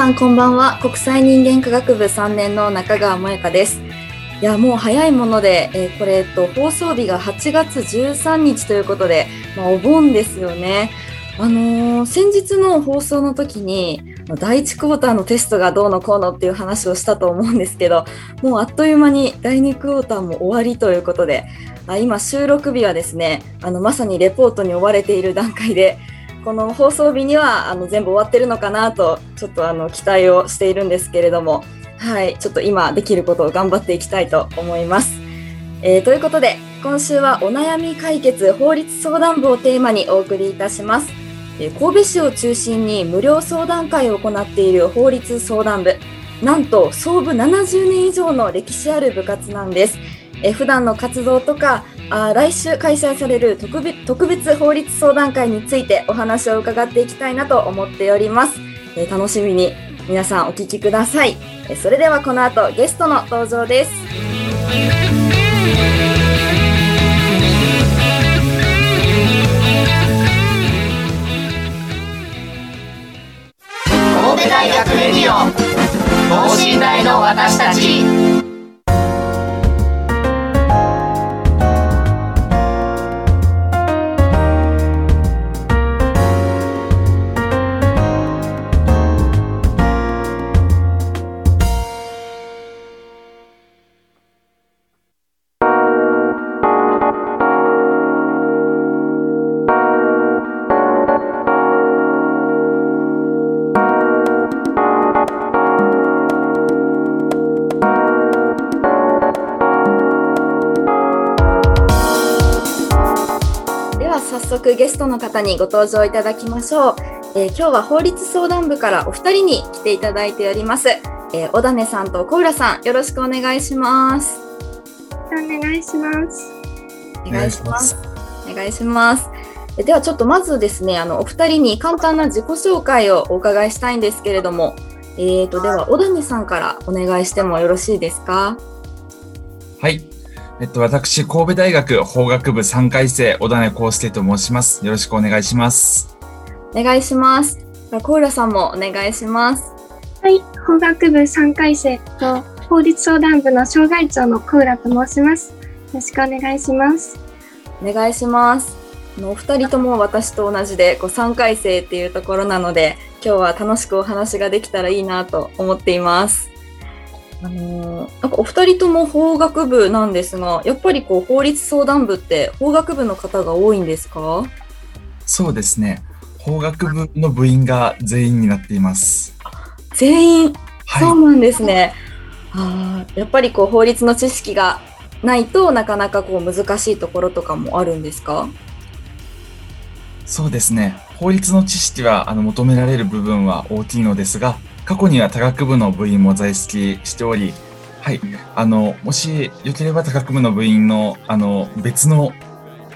さんこんばんは。国際人間科学部3年の中川萌香です。いやもう早いもので、えー、これ、と、放送日が8月13日ということで、まあ、お盆ですよね。あのー、先日の放送の時に第1クォーターのテストがどうのこうのっていう話をしたと思うんですけどもうあっという間に第2クォーターも終わりということであ今収録日はですねあのまさにレポートに追われている段階でこの放送日にはあの全部終わってるのかなとちょっとあの期待をしているんですけれども、はい、ちょっと今できることを頑張っていきたいと思います。えー、ということで今週はお悩み解決法律相談部をテーマにお送りいたします。え、神戸市を中心に無料相談会を行っている法律相談部なんと創部70年以上の歴史ある部活なんです。え普段の活動とかあ来週開催される特別特別法律相談会についてお話を伺っていきたいなと思っております、えー、楽しみに皆さんお聞きください、えそれではこの後ゲストの登場です。神戸大学レディオ等身大の私たち。の方にご登場いただきましょう、えー、今日は法律相談部からお二人に来ていただいております、えー、小種さんと小浦さんよろしくお願いします。お願いします。お願いします。お願いします。ではちょっとまずですねあのお二人に簡単な自己紹介をお伺いしたいんですけれども。えーとでは小種さんからお願いしてもよろしいですか？はいえっと、私、神戸大学法学部3回生、小種康介と申します。よろしくお願いします。お願いします。小浦さんもお願いします。はい、法学部3回生と法律相談部の障害長の小浦と申します。よろしくお願いします。お願いします。お二人とも私と同じでこう3回生っていうところなので、今日は楽しくお話ができたらいいなと思っています。あのー、なんかお二人とも法学部なんですが、やっぱりこう法律相談部って法学部の方が多いんですか？そうですね。法学部の部員が全員になっています。全員、はい、そうなんですね。あやっぱりこう法律の知識がないとなかなかこう難しいところとかもあるんですか？そうですね。法律の知識はあの求められる部分は大きいのですが、過去には多学部の部員も在籍しており、はい、あの、もしよければ多学部の部員の、あの、別の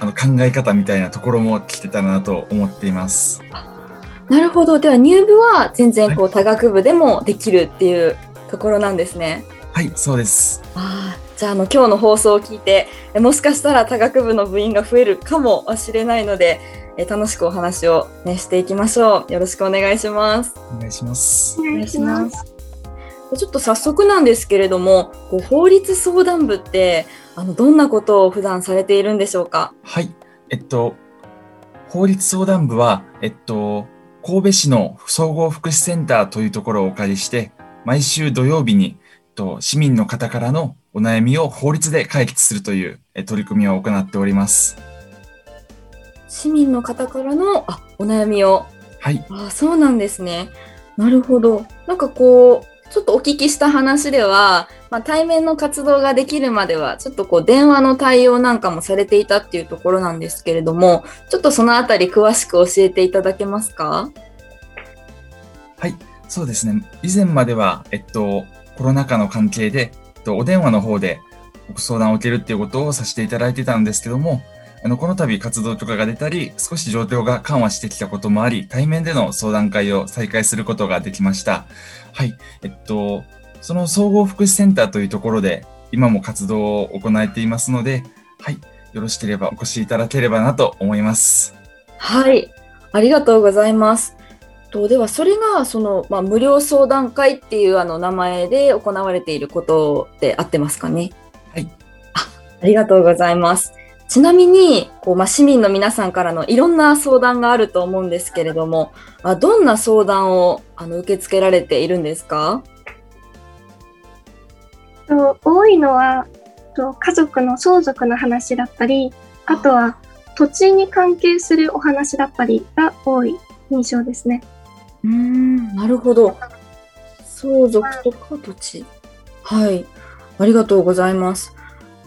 あの考え方みたいなところも聞けたらなと思っています。なるほど。では入部は全然こう、多学部でもできるっていうところなんですね。はい、そうです。あじゃああの今日の放送を聞いてもしかしたら多学部の部員が増えるかもしれないのでえ楽しくお話を、ね、していきましょう。よろしくお願いします。お願いします。お願いします。ちょっと早速なんですけれども、こう法律相談部ってあのどんなことを普段されているんでしょうか？はい、えっと法律相談部はえっと神戸市の総合福祉センターというところをお借りして、毎週土曜日にと市民の方からのお悩みを法律で解決するという取り組みを行っております。市民の方からのあお悩みをはい。あそうなんですね。なるほど。なんかこう、ちょっとお聞きした話では、まあ、対面の活動ができるまでは、ちょっとこう電話の対応なんかもされていたっていうところなんですけれども、ちょっとそのあたり詳しく教えていただけますか？はい。そうですね。以前までは、えっと、コロナ禍の関係で、えっと、お電話の方でご相談を受けるっていうことをさせていただいてたんですけども、あの、この度活動とかが出たり、少し状況が緩和してきたこともあり、対面での相談会を再開することができました。はい。えっと、その総合福祉センターというところで、今も活動を行えていますので、はい。よろしければお越しいただければなと思います。はい。ありがとうございます。とでは、それが、その、まあ、無料相談会っていうあの名前で行われていることで合ってますかね？はい。あ、ありがとうございます。ちなみに、こう、まあ、市民の皆さんからのいろんな相談があると思うんですけれども、あどんな相談をあの受け付けられているんですか？と多いのはと家族の相続の話だったり、あとは土地に関係するお話だったりが多い印象ですね。うーん、なるほど。相続とか土地。はい。ありがとうございます。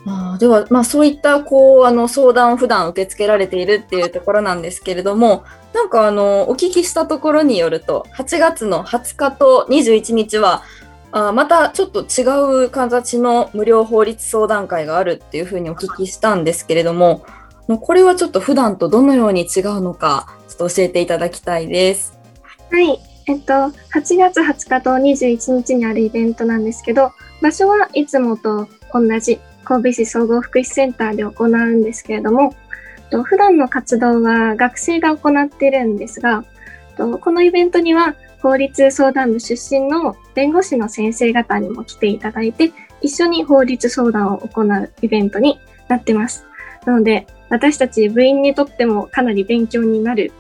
あーでは、まあそういった、こう、あの、相談を普段受け付けられているっていうところなんですけれども、なんかあの、お聞きしたところによると、8月の20日と21日は、あまたちょっと違う形の無料法律相談会があるっていうふうにお聞きしたんですけれども、これはちょっと普段とどのように違うのか、ちょっと教えていただきたいです。はい。えっと、8月20日と21日にあるイベントなんですけど、場所はいつもと同じ神戸市総合福祉センターで行うんですけれども、と普段の活動は学生が行っているんですが、とこのイベントには法律相談部出身の弁護士の先生方にも来ていただいて、一緒に法律相談を行うイベントになってます。なので、私たち部員にとってもかなり勉強になる、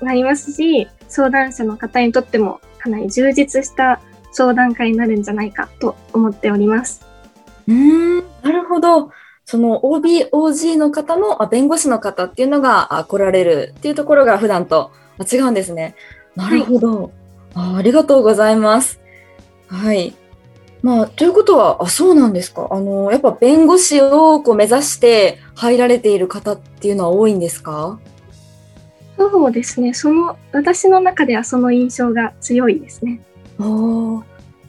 なりますし、相談者の方にとってもかなり充実した相談会になるんじゃないかと思っております。うーん、なるほど。その OB、OG の方も、あ弁護士の方っていうのがあ来られるっていうところが普段とあ違うんですね。なるほど、あ。ありがとうございます。はい。まあ、ということは、あ、そうなんですか。あの、やっぱ弁護士をこう目指して入られている方っていうのは多いんですか？そうですね。その、私の中ではその印象が強いですね。お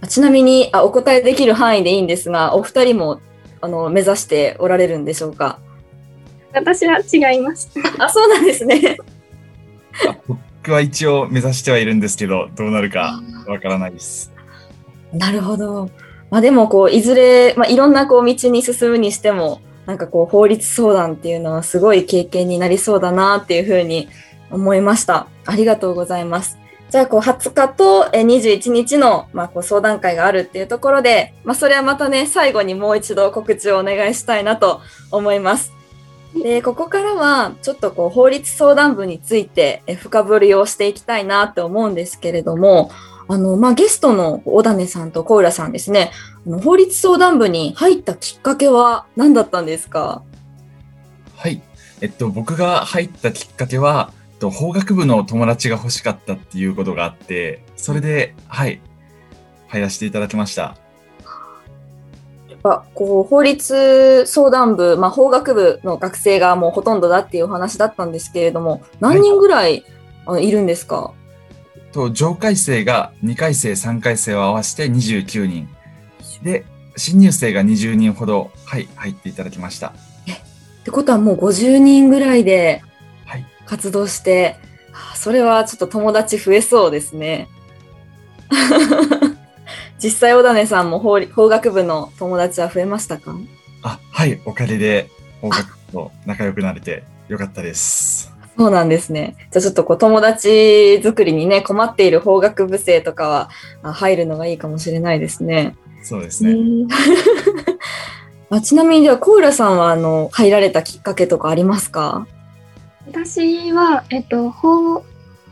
ちなみにあ、お答えできる範囲でいいんですが、お二人もあの目指しておられるんでしょうか？私は違います。あ、そうなんですね。あ僕は一応目指してはいるんですけど、どうなるかわからないです。なるほど。まあでもこういずれ、まあ、いろんなこう道に進むにしてもなんかこう法律相談っていうのはすごい経験になりそうだなっていうふうに思いました。ありがとうございます。じゃあこう20日と21日のまあこう相談会があるっていうところで、まあそれはまたね最後にもう一度告知をお願いしたいなと思います。でここからはちょっとこう法律相談部について深掘りをしていきたいなって思うんですけれども、あの、まあ、ゲストの小種さんと小浦さんですね、あの法律相談部に入ったきっかけは何だったんですか？はい。えっと、僕が入ったきっかけは、と法学部の友達が欲しかったっていうことがあって、それで、はい、入らせていただきました。やっぱこう法律相談部、まあ、法学部の学生がもうほとんどだっていうお話だったんですけれども、何人ぐらい、あのいるんですか？と、上回生が2回生、3回生を合わせて29人。で、新入生が20人ほど、はい、入っていただきました。ってことはもう50人ぐらいではい。活動して、あそれはちょっと友達増えそうですね。実際小種さんも法律法学部の友達は増えましたか？あ、はい、おかげで法学部と仲良くなれてよかったです。そうなんですね。じゃあちょっとこう友達作りにね、困っている法学部生とかはあ入るのがいいかもしれないですね。そうですね。あちなみにではコーラさんはあの入られたきっかけとかありますか？私は、えっと、法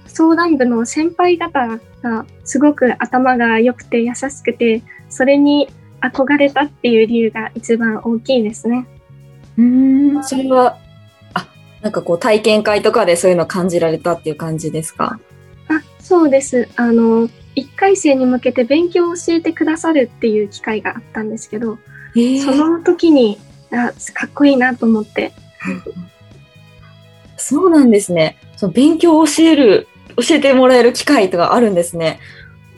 相談部の先輩方がすごく頭が良くて優しくて、それに憧れたっていう理由が一番大きいですね。うーん、それは、あ、なんかこう体験会とかでそういうの感じられたっていう感じですか？あそうです。あの、1回生に向けて勉強を教えてくださるっていう機会があったんですけど、えその時に、あ、かっこいいなと思って、そうなんですね。その勉強を教える、教えてもらえる機会とかあるんですね。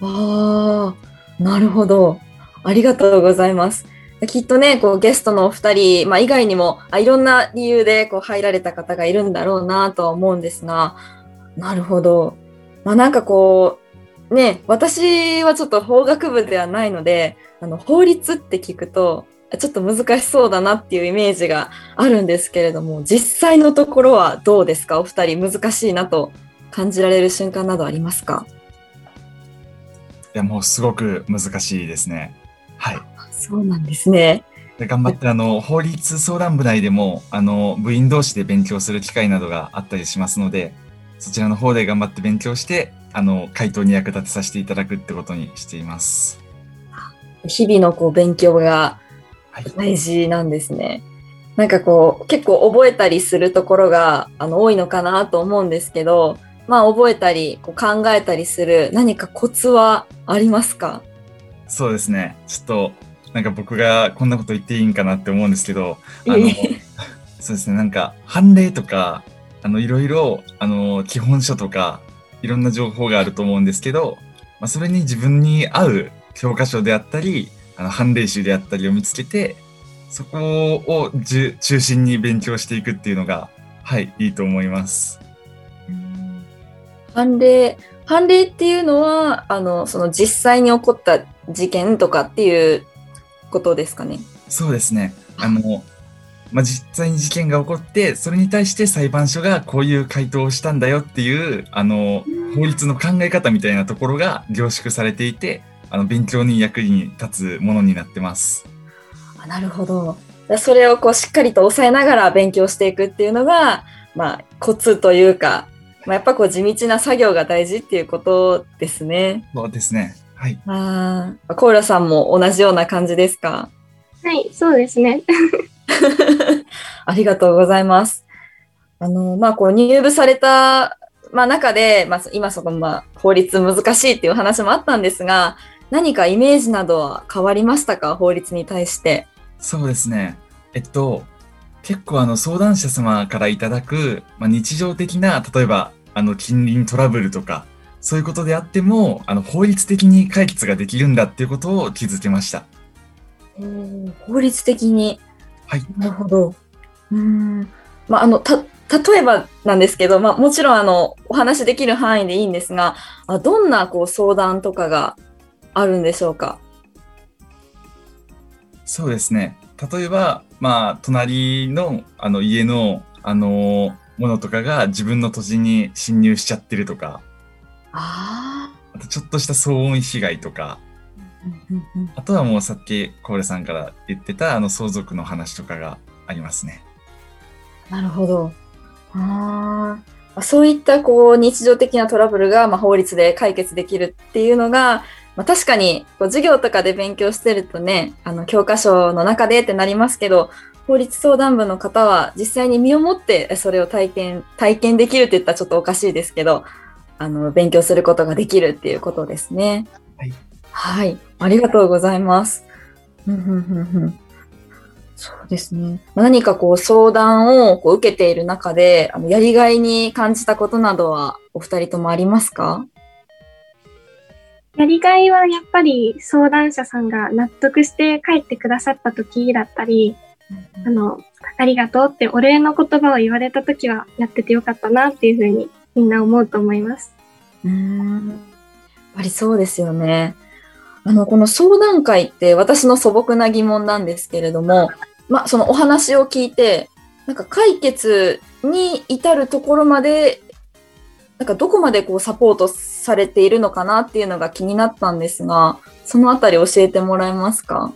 ああ、なるほど。ありがとうございます。きっとね、こうゲストのお二人、まあ、以外にもあいろんな理由でこう入られた方がいるんだろうなとは思うんですが、なるほど。まあ、なんかこう、ね、私はちょっと法学部ではないので、あの法律って聞くと、ちょっと難しそうだなっていうイメージがあるんですけれども、実際のところはどうですか？お二人難しいなと感じられる瞬間などありますか？いや、もうすごく難しいですね。はい。そうなんですね。で頑張って、あの、法律相談部内でも、あの、部員同士で勉強する機会などがあったりしますので、そちらの方で頑張って勉強して、あの、回答に役立てさせていただくってことにしています。日々のこう勉強がはい。大事なんですね。なんかこう結構覚えたりするところがあの多いのかなと思うんですけど、まあ覚えたりこう考えたりする何かコツはありますか？そうですね。ちょっと、なんか僕がこんなこと言っていいんかなって思うんですけど、あのそうですね、なんか、判例とか、あの、いろいろ、あの、基本書とか、いろんな情報があると思うんですけど、まあ、それに自分に合う教科書であったり、あの、判例集であったりを見つけて、そこをじゅ中心に勉強していくっていうのが、はい、いいと思います。判例判例っていうのはあのその実際に起こった事件とかっていうことですかね？そうですね。あの、まあ、実際に事件が起こって、それに対して裁判所がこういう回答をしたんだよっていう、あの、法律の考え方みたいなところが凝縮されていて、あの、勉強に役に立つものになってます。あなるほど。それをこうしっかりと抑えながら勉強していくっていうのが、まあ、コツというか、まあ、やっぱこう地道な作業が大事っていうことですね。そうですね。はい。ああ、コーラさんも同じような感じですか？はい、そうですね。ありがとうございます。あの、まあ、こう入部された、まあ、中で、まあ、今その、まあ、法律難しいっていう話もあったんですが、何かイメージなどは変わりましたか？法律に対して。そうですね。えっと、結構あの相談者様からいただく、まあ、日常的な、例えばあの近隣トラブルとか、そういうことであっても、あの法律的に解決ができるんだっていうことを気づけました。法律的に。はい。なるほど。うん。まあ、あの、た、例えばなんですけど、まあ、もちろん、あの、お話できる範囲でいいんですが、あどんな、こう、相談とかがあるんでしょうか？そうですね。例えば、まあ、隣の、あの、家の、あの、ものとかが自分の土地に侵入しちゃってるとか、ああとちょっとした騒音被害とか、あとはもうさっきコーレさんから言ってた、あの、相続の話とかがありますね。なるほど。あーそういったこう日常的なトラブルがまあ法律で解決できるっていうのが、まあ、確かにこう授業とかで勉強してるとねあの教科書の中でってなりますけど法律相談部の方は実際に身をもってそれを体験体験できるって言ったらちょっとおかしいですけどあの勉強することができるっていうことですね。はい、はい、ありがとうございます。そうですね。何かこう相談をこう受けている中で、あのやりがいに感じたことなどはお二人ともありますか？やりがいはやっぱり相談者さんが納得して帰ってくださった時だったり、あの、ありがとうってお礼の言葉を言われた時はやっててよかったなっていうふうにみんな思うと思います。うーん。やっぱりそうですよね。あの、この相談会って私の素朴な疑問なんですけれども、まあ、そのお話を聞いて、なんか解決に至るところまで、なんかどこまでこうサポートされているのかなっていうのが気になったんですが、そのあたり教えてもらえますか？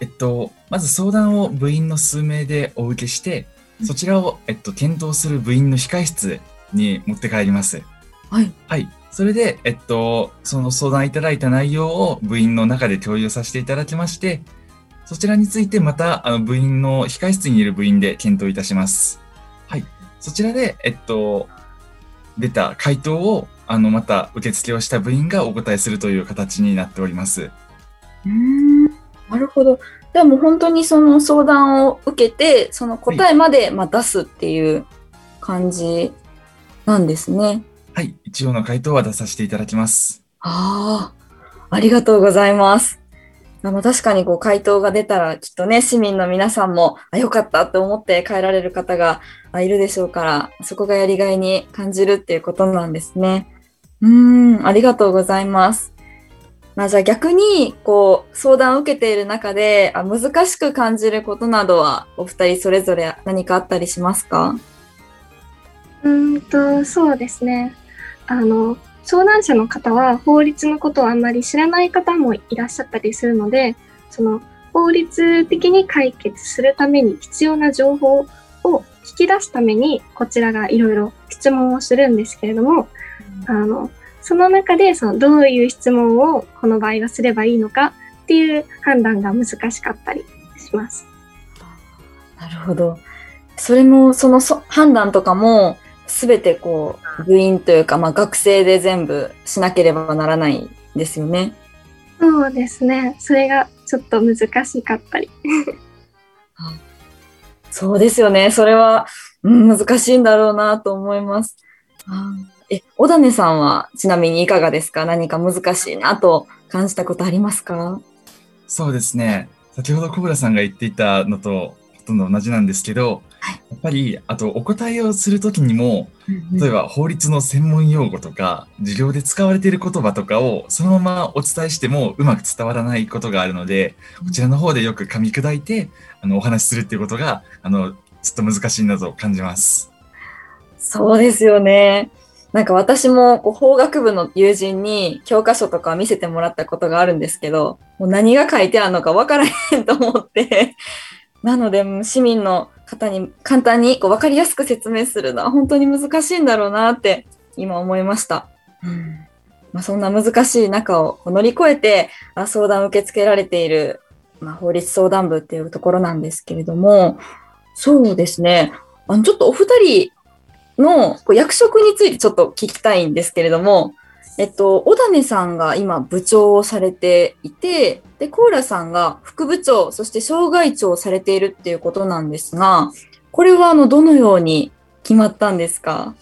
えっと、まず相談を部員の数名でお受けして、そちらを、えっと、検討する部員の控室に持って帰ります。はい。はい。それで、えっと、その相談いただいた内容を部員の中で共有させていただきまして、そちらについてまたあの部員の控室にいる部員で検討いたします。はい。そちらで、えっと、出た回答をあのまた受付をした部員がお答えするという形になっております。うんなるほど。でも本当にその相談を受けて、その答えまでまあ出すっていう感じなんですね。はい。一応の回答は出させていただきます。ああ、ありがとうございます。あまあ確かにこう回答が出たらきっとね、市民の皆さんも、あ、よかったって思って帰られる方がいるでしょうから、そこがやりがいに感じるっていうことなんですね。うーん、ありがとうございます。まあじゃあ逆に、こう、相談を受けている中で、あ難しく感じることなどは、お二人それぞれ何かあったりしますか？うんと、そうですね。あの、相談者の方は法律のことをあんまり知らない方もいらっしゃったりするので、その法律的に解決するために必要な情報を引き出すために、こちらがいろいろ質問をするんですけれども、あの、その中で、その、どういう質問をこの場合はすればいいのかっていう判断が難しかったりします。なるほど。それも、そのそ判断とかも、すべてこう、部員というか、まあ学生で全部しなければならないんですよね。そうですね。それがちょっと難しかったり。そうですよね。それは、うん、難しいんだろうなと思います。あえ、小種さんはちなみにいかがですか？何か難しいなと感じたことありますか？そうですね。先ほど小倉さんが言っていたのとほとんど同じなんですけど、はいやっぱり、あとお答えをするときにも、例えば法律の専門用語とか、授業で使われている言葉とかをそのままお伝えしてもうまく伝わらないことがあるので、こちらの方でよく噛み砕いて、あの、お話しするっていうことが、あの、ちょっと難しいなと感じます。そうですよね。なんか私もこう法学部の友人に教科書とか見せてもらったことがあるんですけど、もう何が書いてあるのか分からへんと思って、なので市民の方に簡単にこう分かりやすく説明するのは本当に難しいんだろうなって今思いました。まあ、そんな難しい中を乗り越えてあ相談を受け付けられている、まあ、法律相談部っていうところなんですけれども、そうですね。あの、ちょっとお二人のこう役職についてちょっと聞きたいんですけれども、えっと、小種さんが今部長をされていて、で、コーラさんが副部長、そして障害長をされているっていうことなんですが、これはあの、どのように決まったんですか？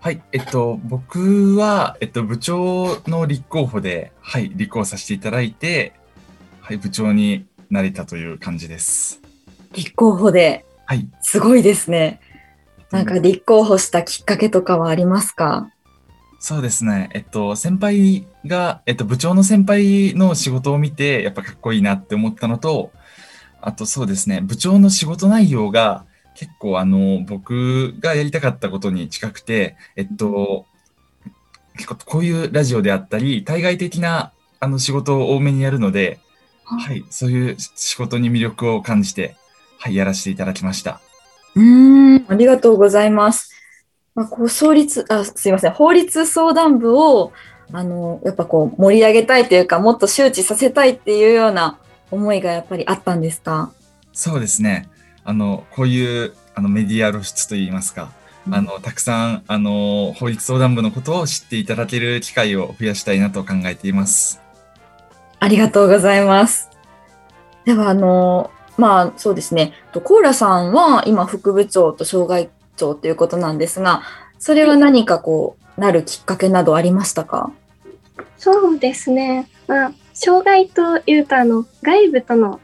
はい、えっと、僕は、えっと、部長の立候補で、はい、立候補させていただいて、はい、部長になれたという感じです。立候補で、はい。すごいですね。なんか立候補したきっかけとかはありますか？そうですね。えっと、先輩が、えっと、部長の先輩の仕事を見て、やっぱかっこいいなって思ったのと、あとそうですね、部長の仕事内容が結構あの、僕がやりたかったことに近くて、えっと、結構こういうラジオであったり、対外的なあの仕事を多めにやるので、はい、そういう仕事に魅力を感じて、はい、やらせていただきました。うーん、ありがとうございます。まあ、こう、創立、あ、すいません、法律相談部を、あの、やっぱこう、盛り上げたいというか、もっと周知させたいっていうような思いがやっぱりあったんですか？そうですね。あの、こういうあのメディア露出といいますか、あの、たくさん、あの、法律相談部のことを知っていただける機会を増やしたいなと考えています。ありがとうございます。では、あの、まあ、そうですね。とコーラさんは今、副部長と障害長ということなんですが、それは何かこう、なるきっかけなどありましたか？そうですね。まあ、障害というと、あの、外部との、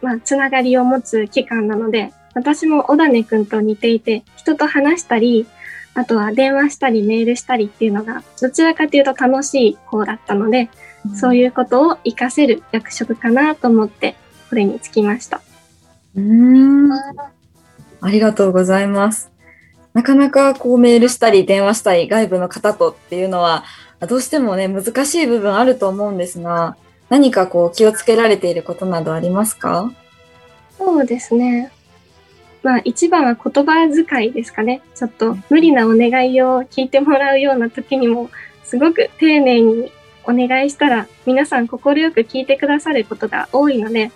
まあ、つながりを持つ機関なので、私も小種くんと似ていて、人と話したり、あとは電話したりメールしたりっていうのが、どちらかというと楽しい方だったので、そういうことを活かせる役職かなと思って、これにつきました。うーん。ありがとうございます。なかなかこうメールしたり電話したり外部の方とっていうのはどうしてもね難しい部分あると思うんですが何かこう気をつけられていることなどありますか？そうですね。まあ一番は言葉遣いですかね。ちょっと無理なお願いを聞いてもらうような時にも、すごく丁寧におお願いしたら皆さん快く聞いてくださることが多いので、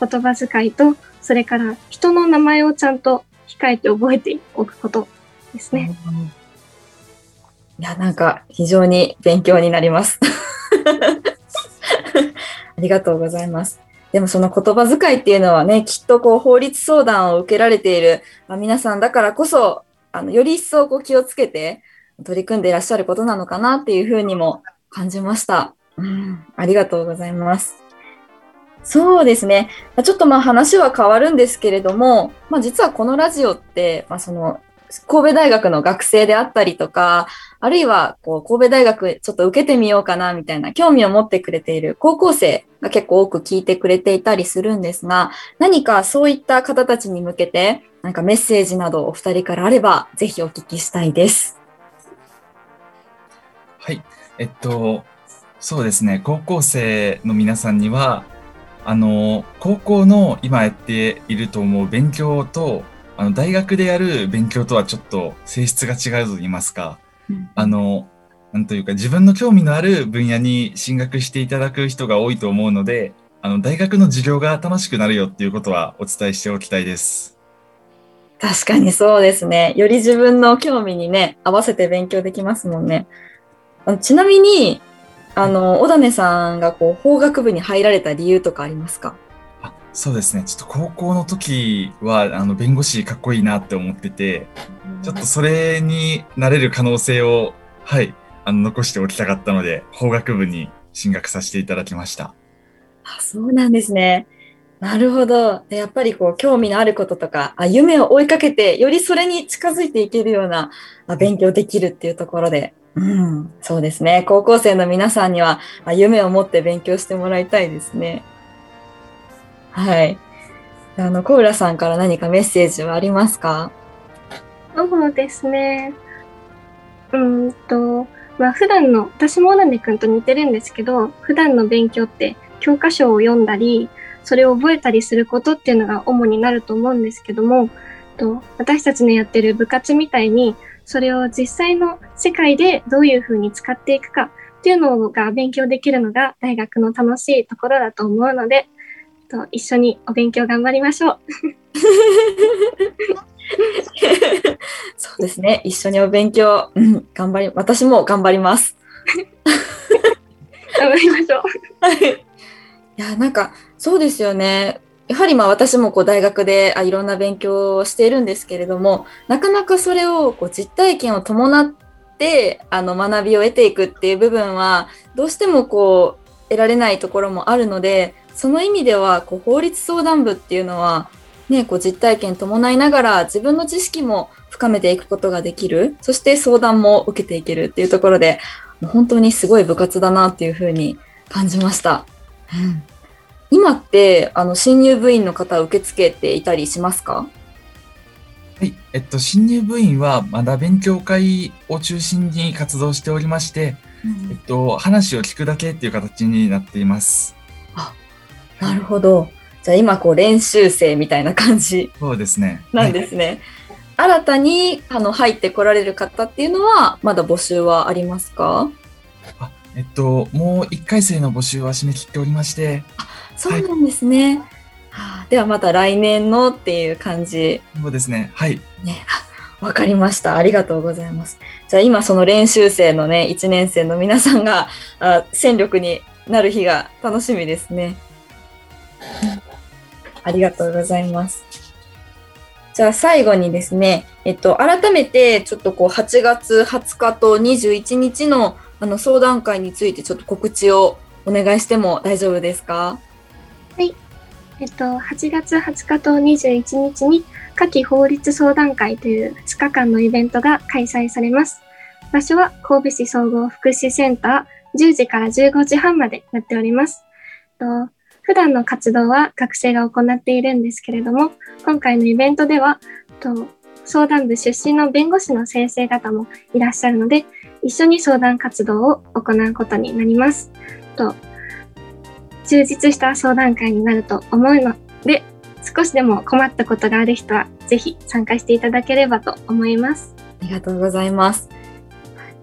言葉遣いと、それから人の名前をちゃんと控えて覚えておくことですね。いや、なんか非常に勉強になります。ありがとうございます。でもその言葉遣いっていうのはね、きっとこう法律相談を受けられている皆さんだからこそ、あの、より一層こう気をつけて取り組んでいらっしゃることなのかなっていうふうにも感じました。うん、ありがとうございます。そうですね。ちょっとまあ話は変わるんですけれども、まあ実はこのラジオって、まあその、神戸大学の学生であったりとか、あるいはこう神戸大学ちょっと受けてみようかなみたいな興味を持ってくれている高校生が結構多く聞いてくれていたりするんですが、何かそういった方たちに向けて、なんかメッセージなどお二人からあれば、ぜひお聞きしたいです。はい。えっと、そうですね。高校生の皆さんには、あの、高校の今やっていると思う勉強と、あの、大学でやる勉強とはちょっと性質が違うと言いますか、あの、なんというか自分の興味のある分野に進学していただく人が多いと思うので、あの、大学の授業が楽しくなるよっていうことはお伝えしておきたいです。確かにそうですね。より自分の興味にね、合わせて勉強できますもんね。ちなみに、あの、小種さんがこう、法学部に入られた理由とかありますか？あそうですね。ちょっと高校の時は、あの、弁護士かっこいいなって思ってて、ちょっとそれになれる可能性を、はい、あの、残しておきたかったので、法学部に進学させていただきました。あそうなんですね。なるほど。でやっぱりこう、興味のあることとか、あ夢を追いかけて、よりそれに近づいていけるようなあ勉強できるっていうところで、うん、そうですね。高校生の皆さんには、夢を持って勉強してもらいたいですね。はい。あの、小浦さんから何かメッセージはありますか？そうですね。うんと、まあ普段の、私も小谷くんと似てるんですけど、普段の勉強って教科書を読んだり、それを覚えたりすることっていうのが主になると思うんですけども、と私たちのやってる部活みたいに、それを実際の世界でどういうふうに使っていくかっていうのが勉強できるのが大学の楽しいところだと思うので、と一緒にお勉強頑張りましょう。そうですね。一緒にお勉強、うん、頑張り、私も頑張ります。頑張りましょう。はい。いや、なんか、そうですよね。やはりまあ私もこう大学でいろんな勉強をしているんですけれども、なかなかそれをこう実体験を伴ってあの学びを得ていくっていう部分は、どうしてもこう得られないところもあるので、その意味ではこう法律相談部っていうのは、ね、こう実体験伴いながら自分の知識も深めていくことができる、そして相談も受けていけるっていうところで、本当にすごい部活だなっていうふうに感じました。うん今って、あの、新入部員の方受け付けていたりしますか？はい。えっと、新入部員はまだ勉強会を中心に活動しておりまして、えっと、話を聞くだけっていう形になっています。なるほど。じゃあ今、こう、練習生みたいな感じそうですね。なんですね。新たに、あの、入ってこられる方っていうのは、まだ募集はありますか？あえっと、もう1回生の募集は締め切っておりまして、そうなんですね。はあではまた来年のっていう感じそうですね。はい。ね。あわかりました。ありがとうございます。じゃあ今その練習生のね、1年生の皆さんがあ戦力になる日が楽しみですね。ありがとうございます。じゃあ最後にですね、えっと、改めてちょっとこう8月20日と21日のあの相談会についてちょっと告知をお願いしても大丈夫ですか？はいえっと、8月20日と21日に夏季法律相談会という2日間のイベントが開催されます。場所は神戸市総合福祉センター10時から15時半までやっております。と普段の活動は学生が行っているんですけれども、今回のイベントでは、と相談部出身の弁護士の先生方もいらっしゃるので、一緒に相談活動を行うことになります。と充実した相談会になると思うので、少しでも困ったことがある人は、ぜひ参加していただければと思います。ありがとうございます。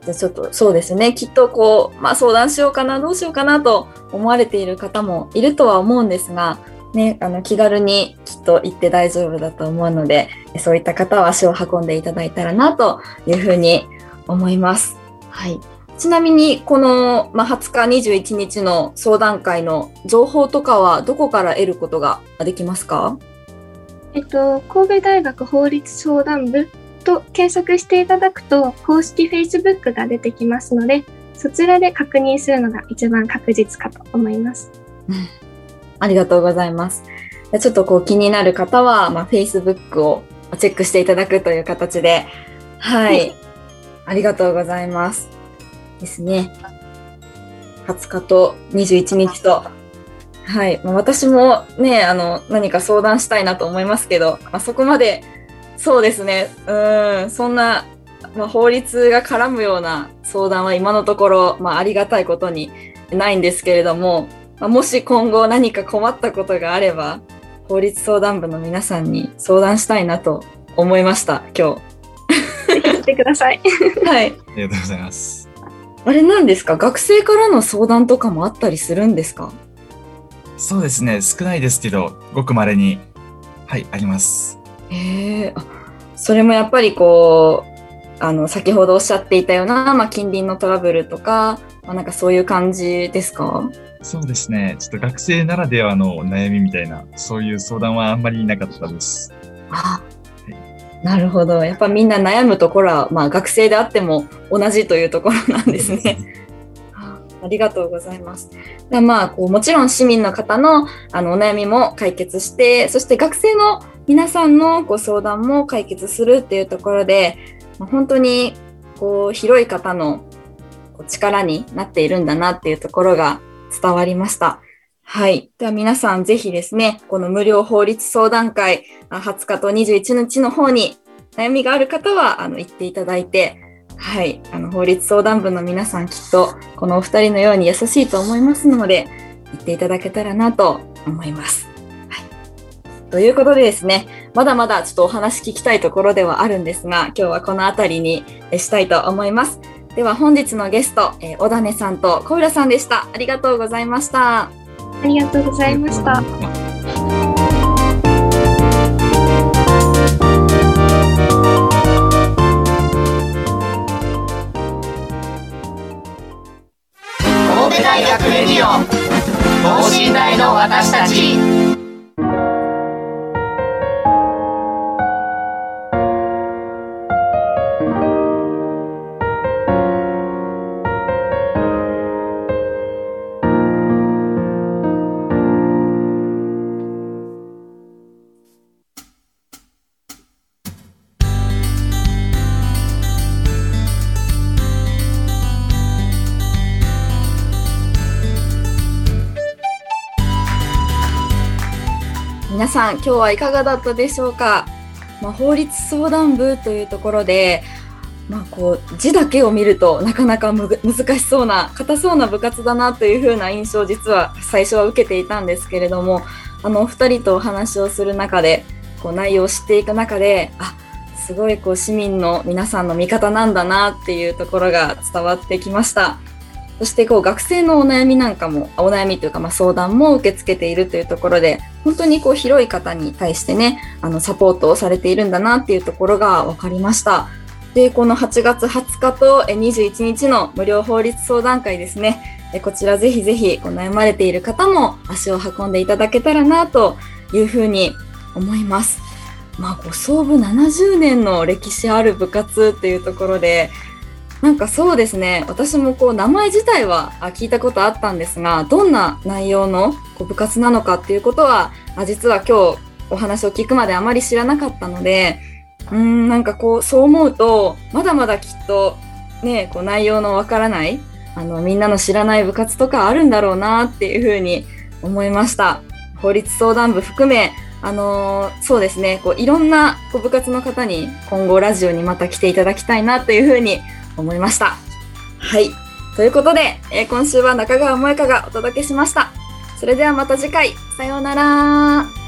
じゃあちょっとそうですね。きっとこう、まあ相談しようかな、どうしようかなと思われている方もいるとは思うんですが、ね、あの気軽にきっと行って大丈夫だと思うので、そういった方は足を運んでいただいたらなというふうに思います。はい。ちなみに、この、まあ、20日、21日の相談会の情報とかはどこから得ることができますか？えっと、神戸大学法律相談部と検索していただくと、公式 Facebook が出てきますので、そちらで確認するのが一番確実かと思います。ありがとうございます。ちょっとこう気になる方は、まあ、Facebook をチェックしていただくという形で、はい。ありがとうございます。ですね。20日と21日と、はい。まあ、私もね、あの、何か相談したいなと思いますけど、まあ、そこまで、そうですね。うん、そんな、まあ、法律が絡むような相談は今のところ、まあ、ありがたいことにないんですけれども、まあもし今後何か困ったことがあれば、法律相談部の皆さんに相談したいなと思いました、今ぜひ来てください。日。はい。ありがとうございます。あれなんですか？学生からの相談とかもあったりするんですか？そうですね。少ないですけど、ごく稀に、はい、あります。へえ、あそれもやっぱりこう、あの、先ほどおっしゃっていたような、まあ、近隣のトラブルとか、まあ、なんかそういう感じですか？そうですね。ちょっと学生ならではの悩みみたいな、そういう相談はあんまりなかったです。あなるほど。やっぱみんな悩むところは、まあ学生であっても同じというところなんですね。あありがとうございます。でまあ、こうもちろん市民の方のあのお悩みも解決して、そして学生の皆さんのご相談も解決するっていうところで、まあ本当にこう広い方の力になっているんだなっていうところが伝わりました。はい。では皆さんぜひですね、この無料法律相談会、20日と21日の方に悩みがある方は、あの、行っていただいて、はい。あの、法律相談部の皆さんきっと、このお二人のように優しいと思いますので、行っていただけたらなと思います。はい。ということでですね、まだまだちょっとお話聞きたいところではあるんですが、今日はこの辺りにしたいと思います。では本日のゲスト、え小種さんと小浦さんでした。ありがとうございました。ありがとうございました。神戸大学レディオ等身大の私たち皆さん今日はいかがだったでしょうか、まあ、法律相談部というところで、まあ、こう字だけを見るとなかなか難しそうな硬そうな部活だなというふうな印象を実は最初は受けていたんですけれどもあのお二人とお話をする中でこう内容を知っていく中であすごいこう市民の皆さんの味方なんだなっていうところが伝わってきました。そしてこう学生のお悩みなんかも、お悩みというかま相談も受け付けているというところで、本当にこう広い方に対してね、あのサポートをされているんだなっていうところが分かりました。で、この8月20日と21日の無料法律相談会ですね。えこちらぜひぜひこう悩まれている方も足を運んでいただけたらなというふうに思います。まあ、こう創部70年の歴史ある部活っていうところで、なんかそうですね、私もこう名前自体は聞いたことあったんですが、どんな内容の部活なのかっていうことは、実は今日お話を聞くまであまり知らなかったので、うーん、なんかこう、そう思うと、まだまだきっとね、こう内容のわからない、あの、みんなの知らない部活とかあるんだろうなっていうふうに思いました。法律相談部含め、あのーそうですね、こういろんな部活の方に今後ラジオにまた来ていただきたいなというふうに思いました。はい。ということで、えー今週は中川萌香がお届けしました。それではまた次回、さようなら。